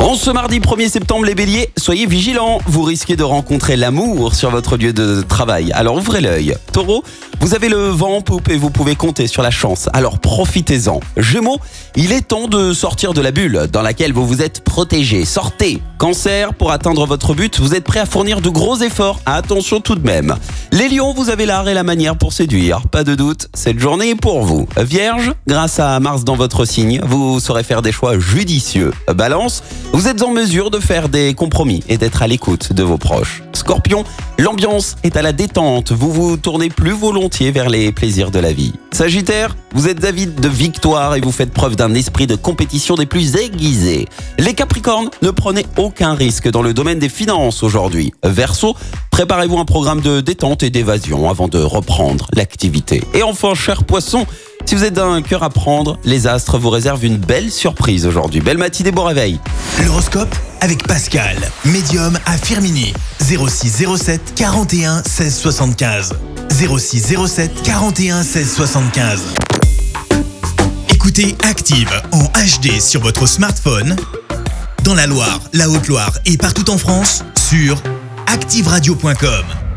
En ce mardi 1er septembre, les béliers, soyez vigilants. Vous risquez de rencontrer l'amour sur votre lieu de travail. Alors ouvrez l'œil. Taureau, vous avez le vent en poupe et vous pouvez compter sur la chance. Alors profitez-en. Gémeaux, il est temps de sortir de la bulle dans laquelle vous vous êtes protégé. Sortez. Cancer, pour atteindre votre but, vous êtes prêt à fournir de gros efforts. Attention tout de même. Les lions, vous avez l'art et la manière pour séduire. Pas de doute, cette journée est pour vous. Vierge, grâce à Mars dans votre signe, vous saurez faire des choix judicieux. Balance, vous êtes en mesure de faire des compromis et d'être à l'écoute de vos proches. Scorpion, l'ambiance est à la détente, vous vous tournez plus volontiers vers les plaisirs de la vie. Sagittaire, vous êtes avide de victoire et vous faites preuve d'un esprit de compétition des plus aiguisés. Les Capricornes, ne prenez aucun risque dans le domaine des finances aujourd'hui. Verseau, préparez-vous un programme de détente et d'évasion avant de reprendre l'activité. Et enfin, cher poisson, si vous êtes d'un cœur à prendre, les astres vous réservent une belle surprise aujourd'hui. Belle matinée, bon réveil. L'horoscope avec Pascal, médium à Firmini. 06 07 41 16 75. 06 07 41 16 75. Écoutez Active en HD sur votre smartphone, dans la Loire, la Haute-Loire et partout en France, sur activeradio.com.